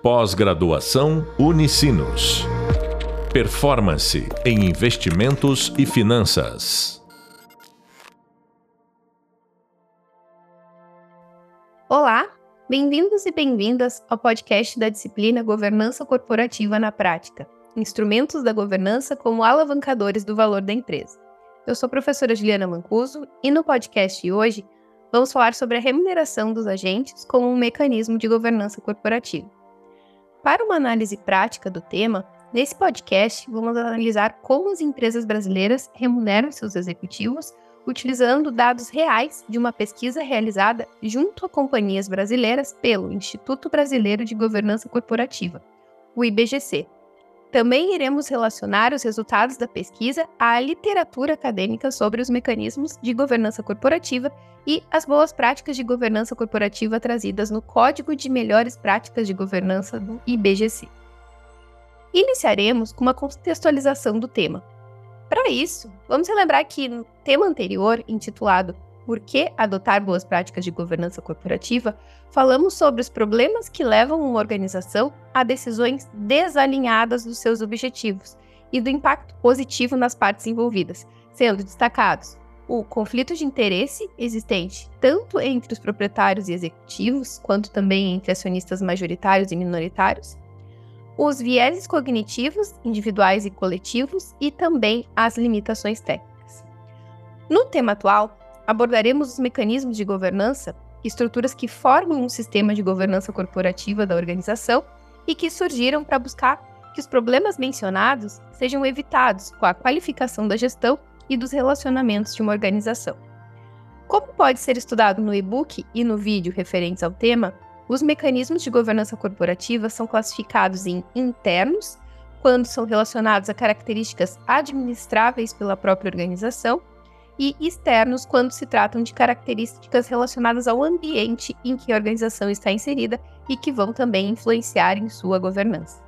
Pós-graduação Unicinos. Performance em investimentos e finanças. Olá, bem-vindos e bem-vindas ao podcast da disciplina Governança Corporativa na Prática Instrumentos da Governança como Alavancadores do Valor da Empresa. Eu sou a professora Juliana Mancuso e no podcast de hoje vamos falar sobre a remuneração dos agentes como um mecanismo de governança corporativa. Para uma análise prática do tema, nesse podcast vamos analisar como as empresas brasileiras remuneram seus executivos utilizando dados reais de uma pesquisa realizada junto a companhias brasileiras pelo Instituto Brasileiro de Governança Corporativa, o IBGC. Também iremos relacionar os resultados da pesquisa à literatura acadêmica sobre os mecanismos de governança corporativa e as boas práticas de governança corporativa trazidas no Código de Melhores Práticas de Governança do IBGC. Iniciaremos com uma contextualização do tema. Para isso, vamos relembrar que no tema anterior, intitulado Por que adotar boas práticas de governança corporativa, falamos sobre os problemas que levam uma organização a decisões desalinhadas dos seus objetivos e do impacto positivo nas partes envolvidas, sendo destacados o conflito de interesse existente tanto entre os proprietários e executivos, quanto também entre acionistas majoritários e minoritários, os vieses cognitivos, individuais e coletivos, e também as limitações técnicas. No tema atual, abordaremos os mecanismos de governança, estruturas que formam um sistema de governança corporativa da organização e que surgiram para buscar que os problemas mencionados sejam evitados com a qualificação da gestão e dos relacionamentos de uma organização. Como pode ser estudado no e-book e no vídeo referentes ao tema, os mecanismos de governança corporativa são classificados em internos, quando são relacionados a características administráveis pela própria organização, e externos, quando se tratam de características relacionadas ao ambiente em que a organização está inserida e que vão também influenciar em sua governança.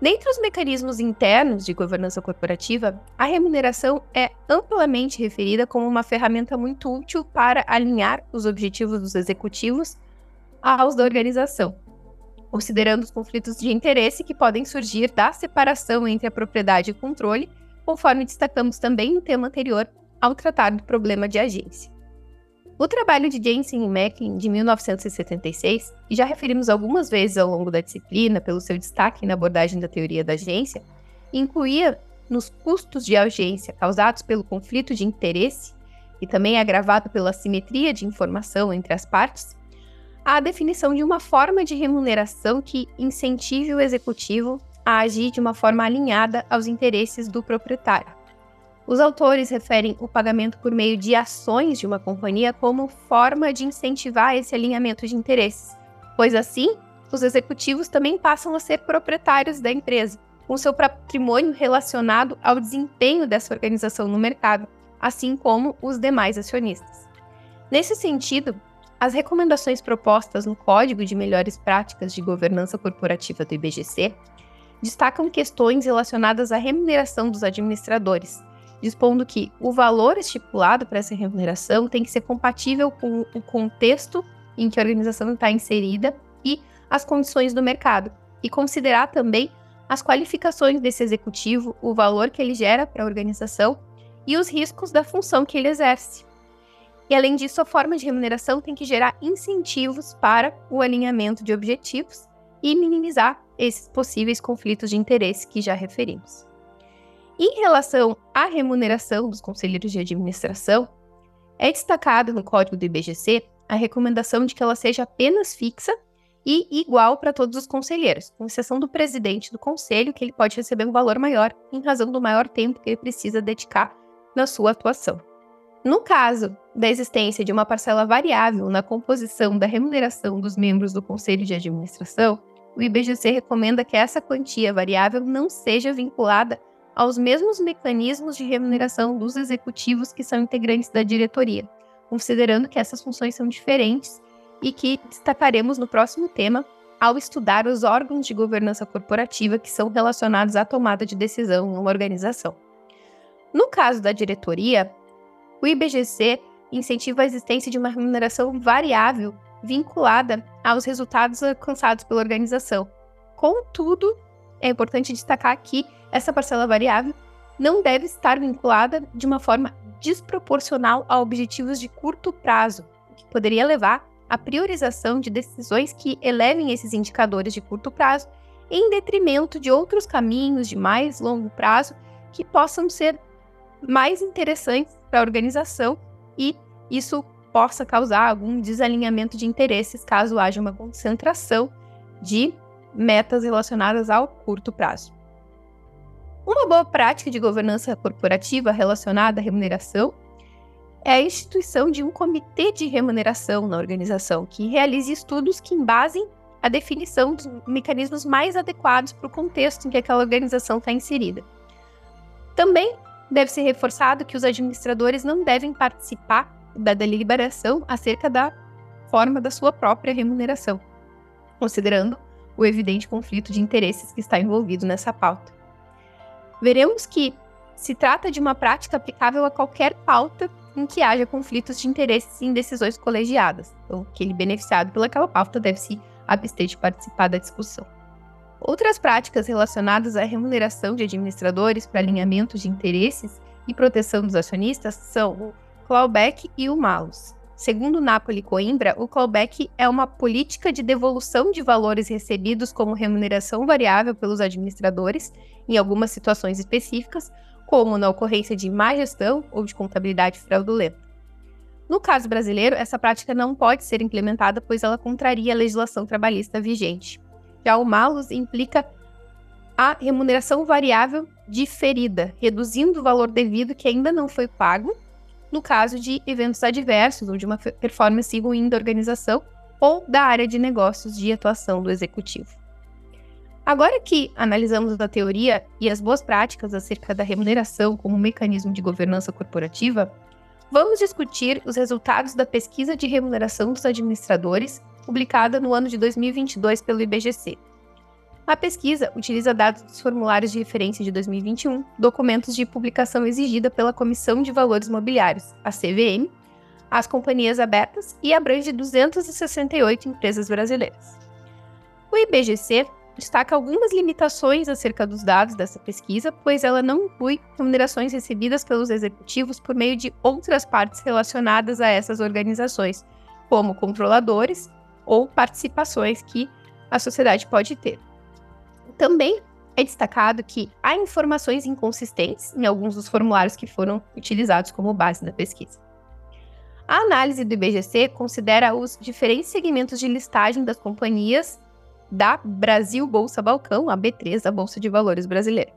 Dentre os mecanismos internos de governança corporativa, a remuneração é amplamente referida como uma ferramenta muito útil para alinhar os objetivos dos executivos aos da organização, considerando os conflitos de interesse que podem surgir da separação entre a propriedade e o controle, conforme destacamos também no tema anterior ao tratar do problema de agência. O trabalho de Jensen e Macklin, de 1976, e já referimos algumas vezes ao longo da disciplina pelo seu destaque na abordagem da teoria da agência, incluía nos custos de agência causados pelo conflito de interesse e também agravado pela simetria de informação entre as partes, a definição de uma forma de remuneração que incentive o executivo a agir de uma forma alinhada aos interesses do proprietário. Os autores referem o pagamento por meio de ações de uma companhia como forma de incentivar esse alinhamento de interesses, pois assim, os executivos também passam a ser proprietários da empresa, com seu patrimônio relacionado ao desempenho dessa organização no mercado, assim como os demais acionistas. Nesse sentido, as recomendações propostas no Código de Melhores Práticas de Governança Corporativa do IBGC destacam questões relacionadas à remuneração dos administradores, dispondo que o valor estipulado para essa remuneração tem que ser compatível com o contexto em que a organização está inserida e as condições do mercado, e considerar também as qualificações desse executivo, o valor que ele gera para a organização e os riscos da função que ele exerce. E além disso, a forma de remuneração tem que gerar incentivos para o alinhamento de objetivos e minimizar esses possíveis conflitos de interesse que já referimos. Em relação à remuneração dos conselheiros de administração, é destacado no código do IBGC a recomendação de que ela seja apenas fixa e igual para todos os conselheiros, com exceção do presidente do conselho, que ele pode receber um valor maior em razão do maior tempo que ele precisa dedicar na sua atuação. No caso da existência de uma parcela variável na composição da remuneração dos membros do conselho de administração, o IBGC recomenda que essa quantia variável não seja vinculada aos mesmos mecanismos de remuneração dos executivos que são integrantes da diretoria, considerando que essas funções são diferentes e que destacaremos no próximo tema ao estudar os órgãos de governança corporativa que são relacionados à tomada de decisão em uma organização. No caso da diretoria, o IBGC incentiva a existência de uma remuneração variável vinculada aos resultados alcançados pela organização. Contudo, é importante destacar que essa parcela variável não deve estar vinculada de uma forma desproporcional a objetivos de curto prazo, o que poderia levar à priorização de decisões que elevem esses indicadores de curto prazo em detrimento de outros caminhos de mais longo prazo que possam ser mais interessantes para a organização e isso possa causar algum desalinhamento de interesses caso haja uma concentração de metas relacionadas ao curto prazo. Uma boa prática de governança corporativa relacionada à remuneração é a instituição de um comitê de remuneração na organização que realize estudos que embasem a definição dos mecanismos mais adequados para o contexto em que aquela organização está inserida. Também deve ser reforçado que os administradores não devem participar da deliberação acerca da forma da sua própria remuneração, considerando o evidente conflito de interesses que está envolvido nessa pauta veremos que se trata de uma prática aplicável a qualquer pauta em que haja conflitos de interesses em decisões colegiadas. Então, aquele beneficiado pelaquela pauta deve se abster de participar da discussão. Outras práticas relacionadas à remuneração de administradores para alinhamento de interesses e proteção dos acionistas são o clawback e o malus. Segundo Napoli Coimbra, o clawback é uma política de devolução de valores recebidos como remuneração variável pelos administradores em algumas situações específicas, como na ocorrência de má gestão ou de contabilidade fraudulenta. No caso brasileiro, essa prática não pode ser implementada, pois ela contraria a legislação trabalhista vigente. Já o malus implica a remuneração variável diferida, reduzindo o valor devido que ainda não foi pago no caso de eventos adversos ou de uma performance ruim da organização ou da área de negócios de atuação do executivo. Agora que analisamos a teoria e as boas práticas acerca da remuneração como mecanismo de governança corporativa, vamos discutir os resultados da pesquisa de remuneração dos administradores, publicada no ano de 2022 pelo IBGC. A pesquisa utiliza dados dos formulários de referência de 2021, documentos de publicação exigida pela Comissão de Valores Mobiliários, a CVM, as companhias abertas e abrange 268 empresas brasileiras. O IBGC destaca algumas limitações acerca dos dados dessa pesquisa, pois ela não inclui remunerações recebidas pelos executivos por meio de outras partes relacionadas a essas organizações, como controladores ou participações que a sociedade pode ter. Também é destacado que há informações inconsistentes em alguns dos formulários que foram utilizados como base da pesquisa. A análise do IBGC considera os diferentes segmentos de listagem das companhias da Brasil Bolsa Balcão, a B3, a Bolsa de Valores brasileira.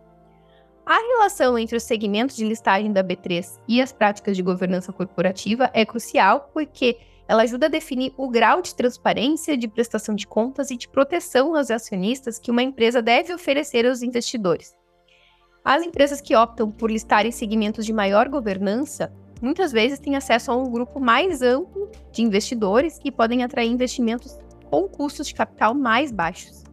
A relação entre os segmentos de listagem da B3 e as práticas de governança corporativa é crucial porque ela ajuda a definir o grau de transparência, de prestação de contas e de proteção aos acionistas que uma empresa deve oferecer aos investidores. As empresas que optam por listar em segmentos de maior governança muitas vezes têm acesso a um grupo mais amplo de investidores e podem atrair investimentos com custos de capital mais baixos.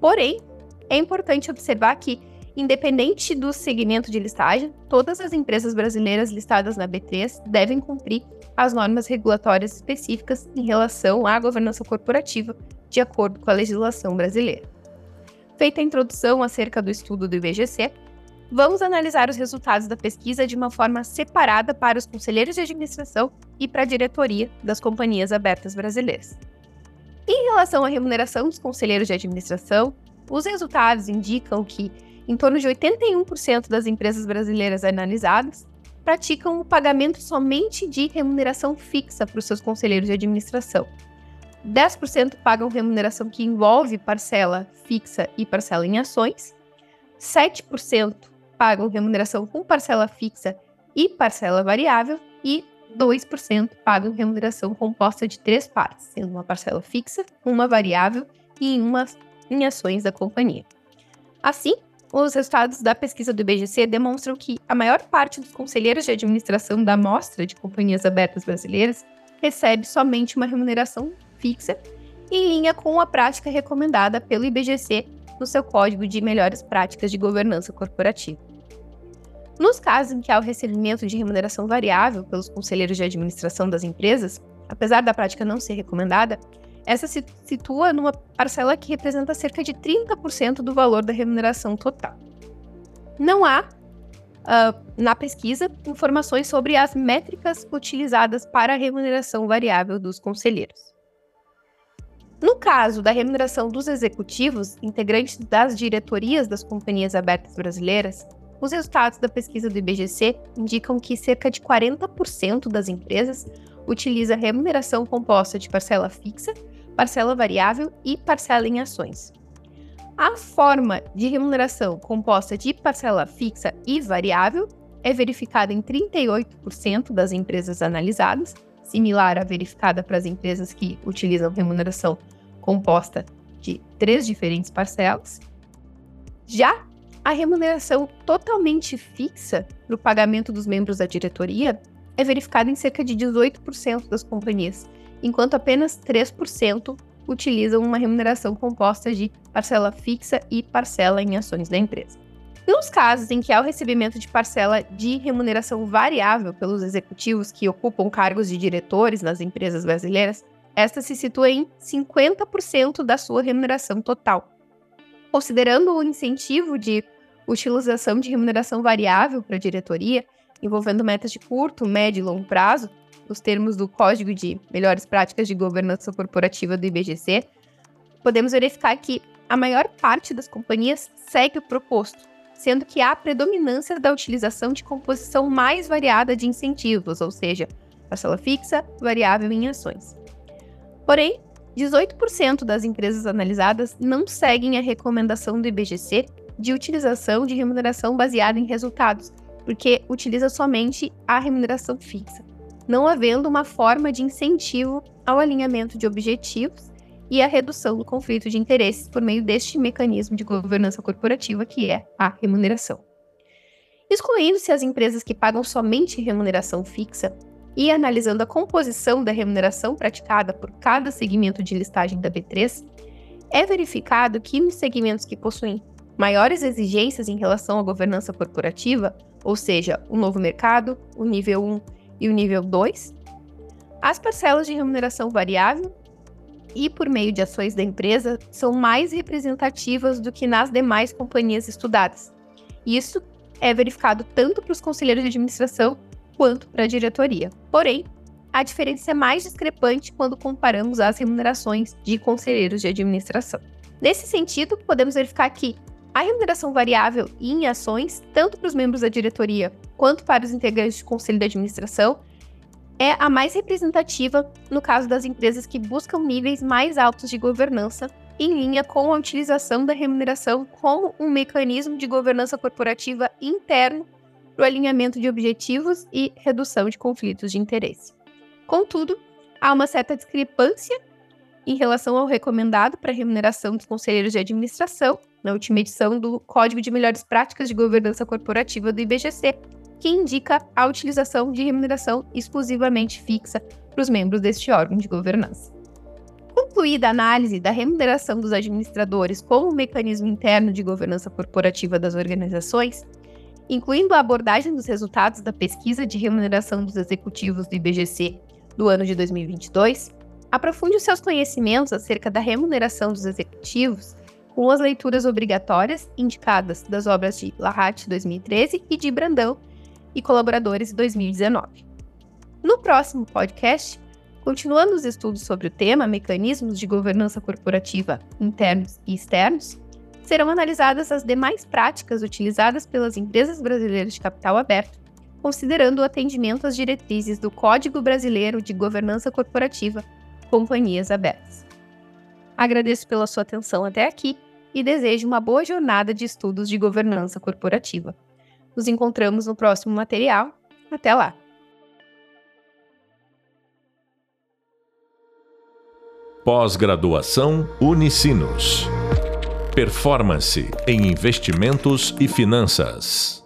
Porém, é importante observar que, independente do segmento de listagem, todas as empresas brasileiras listadas na B3 devem cumprir as normas regulatórias específicas em relação à governança corporativa, de acordo com a legislação brasileira. Feita a introdução acerca do estudo do IBGC, vamos analisar os resultados da pesquisa de uma forma separada para os conselheiros de administração e para a diretoria das companhias abertas brasileiras. Em relação à remuneração dos conselheiros de administração, os resultados indicam que em torno de 81% das empresas brasileiras analisadas praticam o pagamento somente de remuneração fixa para os seus conselheiros de administração. 10% pagam remuneração que envolve parcela fixa e parcela em ações, 7% pagam remuneração com parcela fixa e parcela variável e 2% pagam remuneração composta de três partes, sendo uma parcela fixa, uma variável e uma em ações da companhia. Assim, os resultados da pesquisa do IBGC demonstram que a maior parte dos conselheiros de administração da amostra de companhias abertas brasileiras recebe somente uma remuneração fixa, em linha com a prática recomendada pelo IBGC no seu Código de Melhores Práticas de Governança Corporativa. Nos casos em que há o recebimento de remuneração variável pelos conselheiros de administração das empresas, apesar da prática não ser recomendada, essa se situa numa parcela que representa cerca de 30% do valor da remuneração total. Não há, uh, na pesquisa, informações sobre as métricas utilizadas para a remuneração variável dos conselheiros. No caso da remuneração dos executivos, integrantes das diretorias das companhias abertas brasileiras, os resultados da pesquisa do IBGC indicam que cerca de 40% das empresas utiliza remuneração composta de parcela fixa, parcela variável e parcela em ações. A forma de remuneração composta de parcela fixa e variável é verificada em 38% das empresas analisadas, similar à verificada para as empresas que utilizam remuneração composta de três diferentes parcelas. Já a remuneração totalmente fixa para o pagamento dos membros da diretoria é verificada em cerca de 18% das companhias, enquanto apenas 3% utilizam uma remuneração composta de parcela fixa e parcela em ações da empresa. Nos casos em que há o recebimento de parcela de remuneração variável pelos executivos que ocupam cargos de diretores nas empresas brasileiras, esta se situa em 50% da sua remuneração total. Considerando o incentivo de utilização de remuneração variável para a diretoria, envolvendo metas de curto, médio e longo prazo, os termos do Código de Melhores Práticas de Governança Corporativa do IBGC, podemos verificar que a maior parte das companhias segue o proposto, sendo que há predominância da utilização de composição mais variada de incentivos, ou seja, parcela fixa, variável em ações. Porém, 18% das empresas analisadas não seguem a recomendação do IBGC de utilização de remuneração baseada em resultados, porque utiliza somente a remuneração fixa, não havendo uma forma de incentivo ao alinhamento de objetivos e a redução do conflito de interesses por meio deste mecanismo de governança corporativa que é a remuneração. Excluindo-se as empresas que pagam somente remuneração fixa e analisando a composição da remuneração praticada por cada segmento de listagem da B3, é verificado que nos segmentos que possuem maiores exigências em relação à governança corporativa, ou seja, o novo mercado, o nível 1 e o nível 2, as parcelas de remuneração variável e por meio de ações da empresa são mais representativas do que nas demais companhias estudadas. Isso é verificado tanto para os conselheiros de administração quanto para a diretoria. Porém, a diferença é mais discrepante quando comparamos as remunerações de conselheiros de administração. Nesse sentido, podemos verificar que a remuneração variável em ações, tanto para os membros da diretoria quanto para os integrantes do conselho de administração, é a mais representativa no caso das empresas que buscam níveis mais altos de governança, em linha com a utilização da remuneração como um mecanismo de governança corporativa interno para o alinhamento de objetivos e redução de conflitos de interesse. Contudo, há uma certa discrepância em relação ao recomendado para a remuneração dos conselheiros de administração, na última edição do Código de Melhores Práticas de Governança Corporativa do IBGC, que indica a utilização de remuneração exclusivamente fixa para os membros deste órgão de governança. Concluída a análise da remuneração dos administradores como mecanismo interno de governança corporativa das organizações, incluindo a abordagem dos resultados da pesquisa de remuneração dos executivos do IBGC do ano de 2022, aprofunde os seus conhecimentos acerca da remuneração dos executivos com as leituras obrigatórias indicadas das obras de Larrat 2013 e de Brandão e colaboradores 2019. No próximo podcast, continuando os estudos sobre o tema mecanismos de governança corporativa internos e externos, serão analisadas as demais práticas utilizadas pelas empresas brasileiras de capital aberto, considerando o atendimento às diretrizes do Código Brasileiro de Governança Corporativa Companhias Abertas. Agradeço pela sua atenção até aqui e desejo uma boa jornada de estudos de governança corporativa. Nos encontramos no próximo material. Até lá! Pós-graduação Unicinos. Performance em investimentos e finanças.